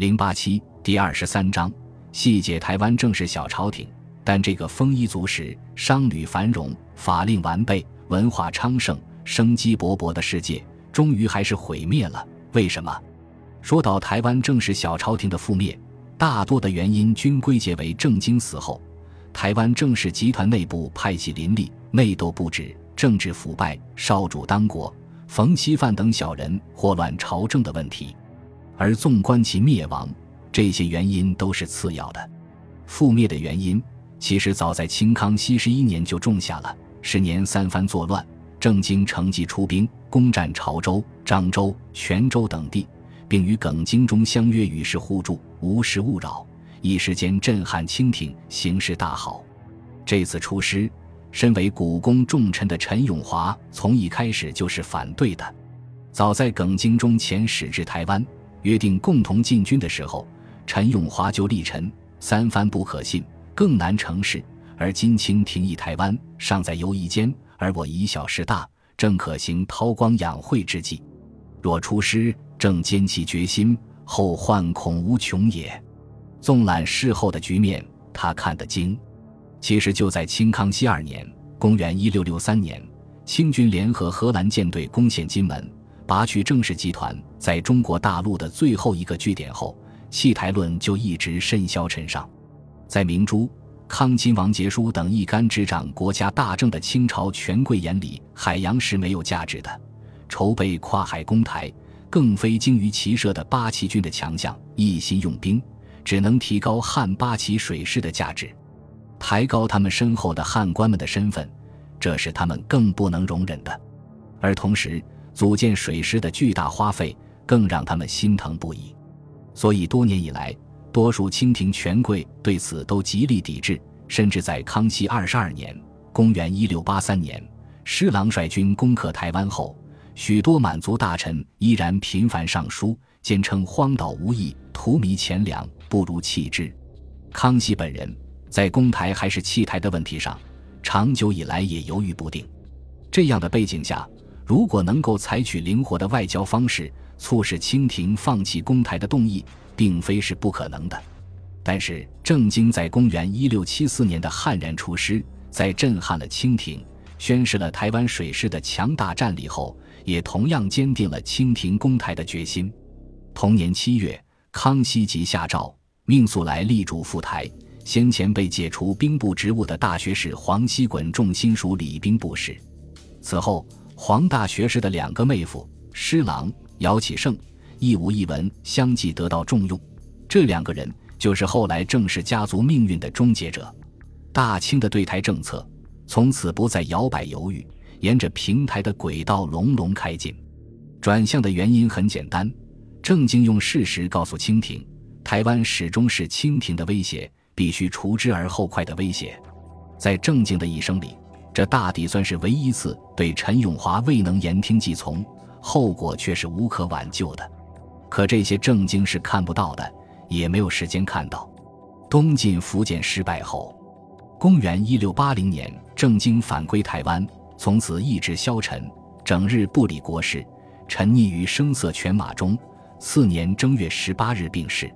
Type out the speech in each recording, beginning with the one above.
零八七第二十三章，细解台湾正是小朝廷。但这个丰衣足食、商旅繁荣、法令完备、文化昌盛、生机勃勃的世界，终于还是毁灭了。为什么？说到台湾正是小朝廷的覆灭，大多的原因均归结为郑经死后，台湾正式集团内部派系林立、内斗不止、政治腐败、少主当国、冯锡范等小人祸乱朝政的问题。而纵观其灭亡，这些原因都是次要的。覆灭的原因。其实早在清康熙十一年就种下了。十年三藩作乱，郑经乘机出兵攻占潮州、漳州、泉州等地，并与耿精忠相约与世互助，无事勿扰，一时间震撼清廷，形势大好。这次出师，身为古宫重臣的陈永华从一开始就是反对的。早在耿精忠遣使至台湾，约定共同进军的时候，陈永华就力陈三藩不可信。更难成事，而金清廷议台湾，尚在犹疑间，而我以小事大，正可行韬光养晦之计。若出师，正坚其决心，后患恐无穷也。纵览事后的局面，他看得精。其实就在清康熙二年（公元1663年），清军联合荷兰舰队攻陷金门，拔去郑氏集团在中国大陆的最后一个据点后，弃台论就一直甚嚣尘上。在明珠、康亲王杰书等一干执掌国家大政的清朝权贵眼里，海洋是没有价值的。筹备跨海攻台，更非精于骑射的八旗军的强项，一心用兵，只能提高汉八旗水师的价值，抬高他们身后的汉官们的身份，这是他们更不能容忍的。而同时，组建水师的巨大花费，更让他们心疼不已。所以多年以来。多数清廷权贵对此都极力抵制，甚至在康熙二十二年（公元1683年），施琅率军攻克台湾后，许多满族大臣依然频繁上书，坚称荒岛无益，荼蘼钱粮，不如弃之。康熙本人在攻台还是弃台的问题上，长久以来也犹豫不定。这样的背景下，如果能够采取灵活的外交方式，促使清廷放弃攻台的动议。并非是不可能的，但是郑经在公元一六七四年的悍然出师，在震撼了清廷、宣示了台湾水师的强大战力后，也同样坚定了清廷攻台的决心。同年七月，康熙即下诏命速来力主赴台。先前被解除兵部职务的大学士黄锡衮重新属礼兵部事。此后，黄大学士的两个妹夫施琅、姚启圣。一武一文相继得到重用，这两个人就是后来郑氏家族命运的终结者。大清的对台政策从此不再摇摆犹豫，沿着平台的轨道隆隆开进。转向的原因很简单：郑经用事实告诉清廷，台湾始终是清廷的威胁，必须除之而后快的威胁。在郑经的一生里，这大抵算是唯一次对陈永华未能言听计从，后果却是无可挽救的。可这些郑经是看不到的，也没有时间看到。东晋福建失败后，公元一六八零年，郑经返归台湾，从此意志消沉，整日不理国事，沉溺于声色犬马中。次年正月十八日病逝。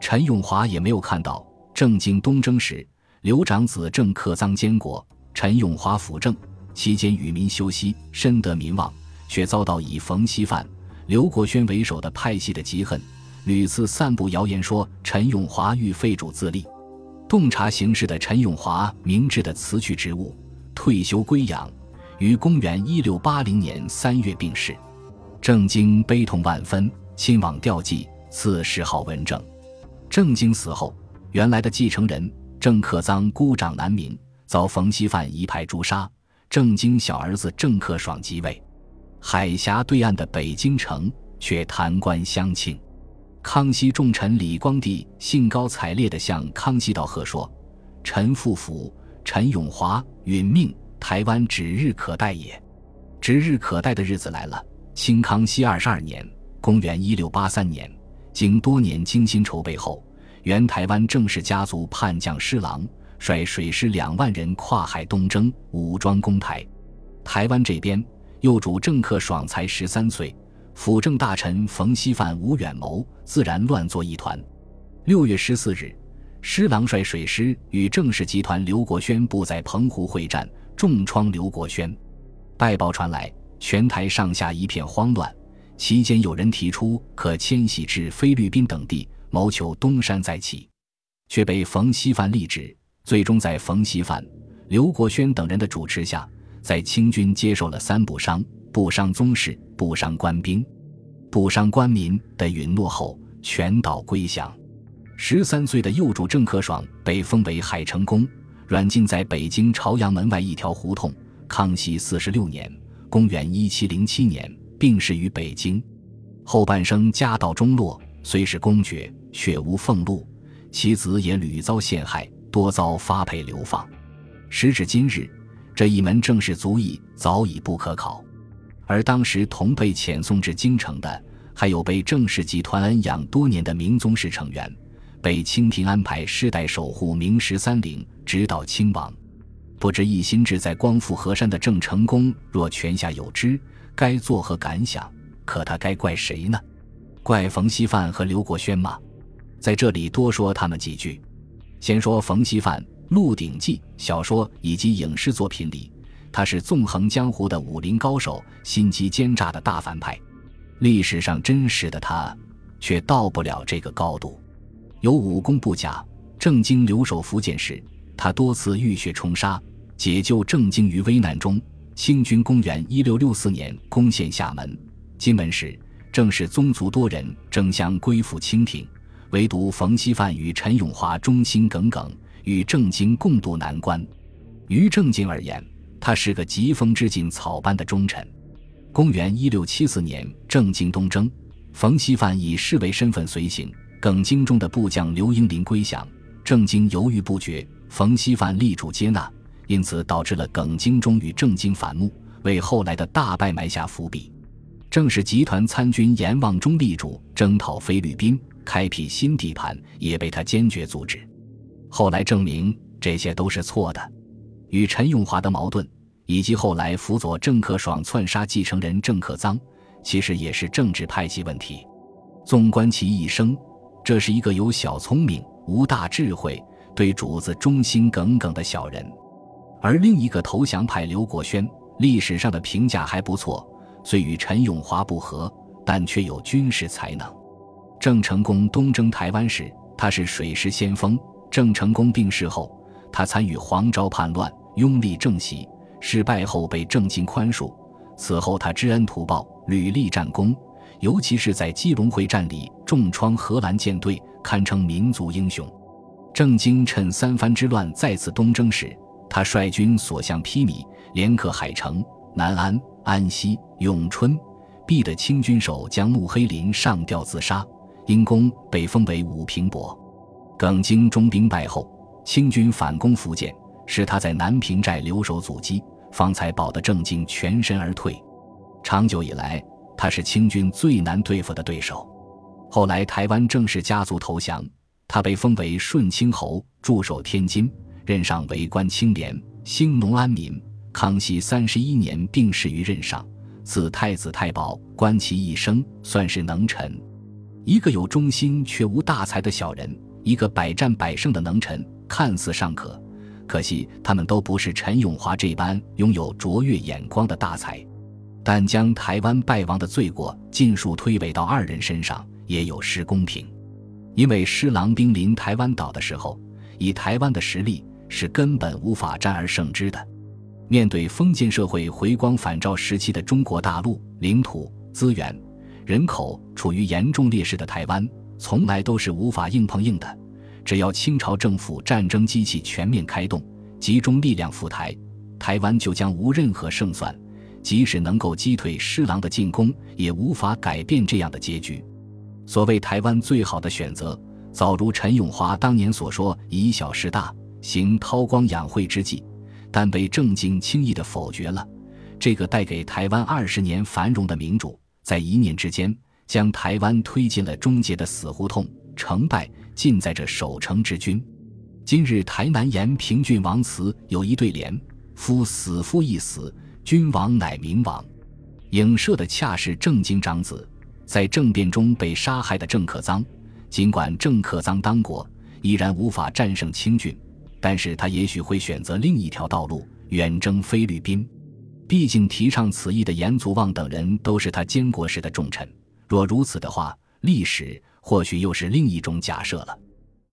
陈永华也没有看到郑经东征时，刘长子郑克臧监国，陈永华辅政期间与民休息，深得民望，却遭到以冯锡范。刘国轩为首的派系的嫉恨，屡次散布谣言说陈永华欲废主自立。洞察形势的陈永华明智的辞去职务，退休归养，于公元一六八零年三月病逝。郑经悲痛万分，亲往吊祭，赐谥号文正。郑经死后，原来的继承人郑克臧孤掌难鸣，遭冯锡范一派诛杀。郑经小儿子郑克爽即位。海峡对岸的北京城却弹冠相庆，康熙重臣李光地兴高采烈地向康熙道贺说：“臣父府陈永华允命，台湾指日可待也。”指日可待的日子来了。清康熙二十二年（公元一六八三年），经多年精心筹备后，原台湾郑氏家族叛将施琅率水师两万人跨海东征，武装攻台。台湾这边。幼主郑克爽才十三岁，辅政大臣冯锡范无远谋，自然乱作一团。六月十四日，施琅率水师与郑氏集团刘国轩部在澎湖会战，重创刘国轩。败报传来，全台上下一片慌乱。期间有人提出可迁徙至菲律宾等地，谋求东山再起，却被冯锡范力止。最终在冯锡范、刘国轩等人的主持下，在清军接受了三不伤、不伤宗室、不伤官兵、不伤官民的允诺后，全岛归降。十三岁的幼主郑克爽被封为海城公，软禁在北京朝阳门外一条胡同。康熙四十六年（公元一七零七年）。病逝于北京，后半生家道中落，虽是公爵，却无俸禄，其子也屡遭陷害，多遭发配流放。时至今日，这一门正式族裔早已不可考。而当时同被遣送至京城的，还有被郑氏集团恩养多年的明宗室成员，被清廷安排世代守护明十三陵，直到清亡。不知一心志在光复河山的郑成功，若泉下有知。该作何感想？可他该怪谁呢？怪冯锡范和刘国轩吗？在这里多说他们几句。先说冯锡范，《鹿鼎记》小说以及影视作品里，他是纵横江湖的武林高手，心机奸诈的大反派。历史上真实的他，却到不了这个高度。有武功不假，郑经留守福建时，他多次浴血冲杀，解救郑经于危难中。清军公元一六六四年攻陷厦门、金门时，正是宗族多人争相归附清廷，唯独冯锡范与陈永华忠心耿耿，与郑经共度难关。于郑经而言，他是个疾风知劲草般的忠臣。公元一六七四年，郑经东征，冯锡范以侍卫身份随行，耿精中的部将刘英林归降，郑经犹豫不决，冯锡范力主接纳。因此导致了耿精忠与郑经反目，为后来的大败埋下伏笔。正是集团参军阎望忠力主征讨菲律宾，开辟新地盘，也被他坚决阻止。后来证明这些都是错的。与陈永华的矛盾，以及后来辅佐郑克爽篡杀继承人郑克臧，其实也是政治派系问题。纵观其一生，这是一个有小聪明、无大智慧、对主子忠心耿耿的小人。而另一个投降派刘国轩，历史上的评价还不错，虽与陈永华不和，但却有军事才能。郑成功东征台湾时，他是水师先锋。郑成功病逝后，他参与黄昭叛乱，拥立郑喜，失败后被郑经宽恕。此后他知恩图报，屡立战功，尤其是在基隆会战里重创荷兰舰队，堪称民族英雄。郑经趁三藩之乱再次东征时，他率军所向披靡，连克海城、南安、安西、永春，逼得清军守将穆黑林上吊自杀，因功被封为武平伯。耿精中兵败后，清军反攻福建，是他在南平寨留守阻击，方才保得郑经全身而退。长久以来，他是清军最难对付的对手。后来台湾郑氏家族投降，他被封为顺清侯，驻守天津。任上为官清廉，兴农安民。康熙三十一年病逝于任上，赐太子太保，观其一生，算是能臣。一个有忠心却无大才的小人，一个百战百胜的能臣，看似尚可。可惜他们都不是陈永华这般拥有卓越眼光的大才。但将台湾败亡的罪过尽数推诿到二人身上，也有失公平。因为施琅兵临台湾岛的时候，以台湾的实力。是根本无法战而胜之的。面对封建社会回光返照时期的中国大陆，领土、资源、人口处于严重劣势的台湾，从来都是无法硬碰硬的。只要清朝政府战争机器全面开动，集中力量赴台，台湾就将无任何胜算。即使能够击退施琅的进攻，也无法改变这样的结局。所谓台湾最好的选择，早如陈永华当年所说：“以小失大。”行韬光养晦之计，但被郑经轻易的否决了。这个带给台湾二十年繁荣的民主，在一念之间将台湾推进了终结的死胡同。成败尽在这守城之君。今日台南延平郡王祠有一对联：“夫死夫亦死，君王乃明王。”影射的恰是郑经长子，在政变中被杀害的郑克臧，尽管郑克臧当国依然无法战胜清军，但是他也许会选择另一条道路，远征菲律宾。毕竟提倡此意的严祖望等人都是他监国时的重臣。若如此的话，历史或许又是另一种假设了。